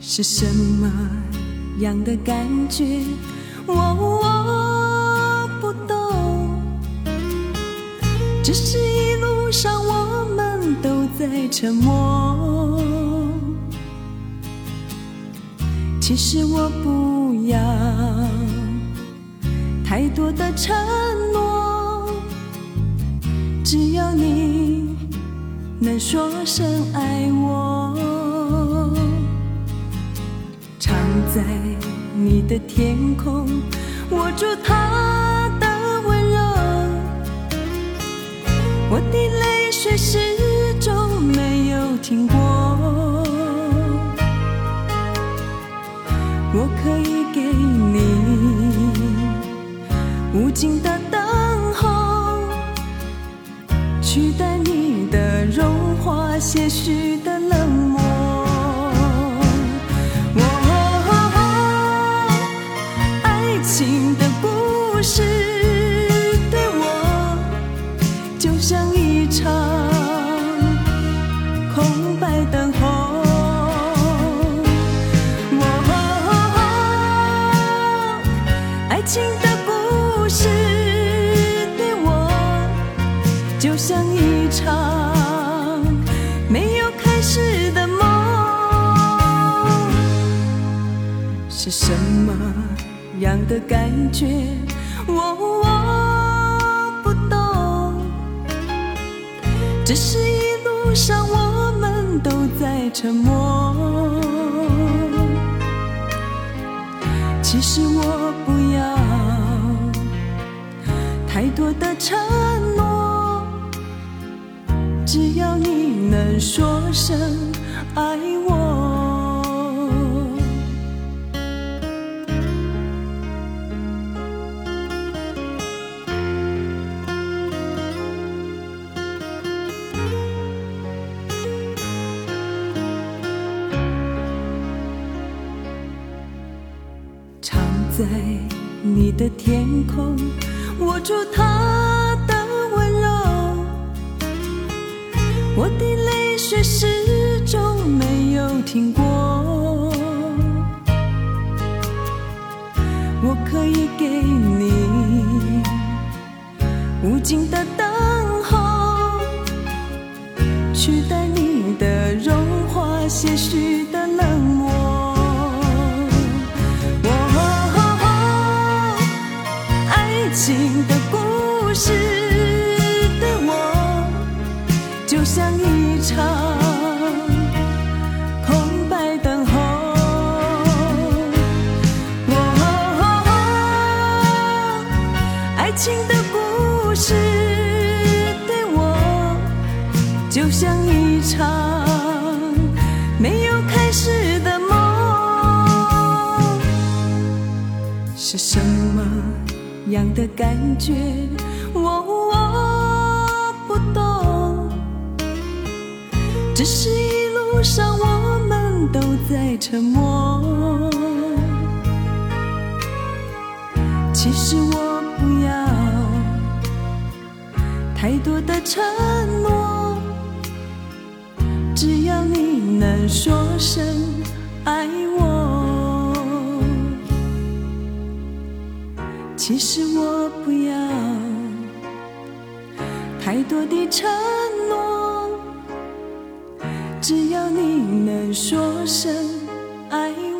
是什么样的感觉？我我不懂，只是一路上我们都在沉默。其实我不要太多的承诺，只要你能说声爱我。常在你的天空，握住他的温柔，我的泪水始终没有停过。我可以给你无尽的等候，取代你的融化，些许的冷漠。像一场没有开始的梦。是什么样的感觉？我我不懂，只是一路上我们都在沉默。其实我不要太多的承诺，只要你能说声爱我。常在你的天空，握住它泪水始终没有停过。我可以给你无尽的等候，取代你的融化，些许的冷漠。哦，爱情的故事就像一场没有开始的梦。是什么样的感觉？我我不懂，只是一路上我们都在沉默。其实我不要太多的承诺，能说声爱我。其实我不要太多的承诺，只要你能说声爱我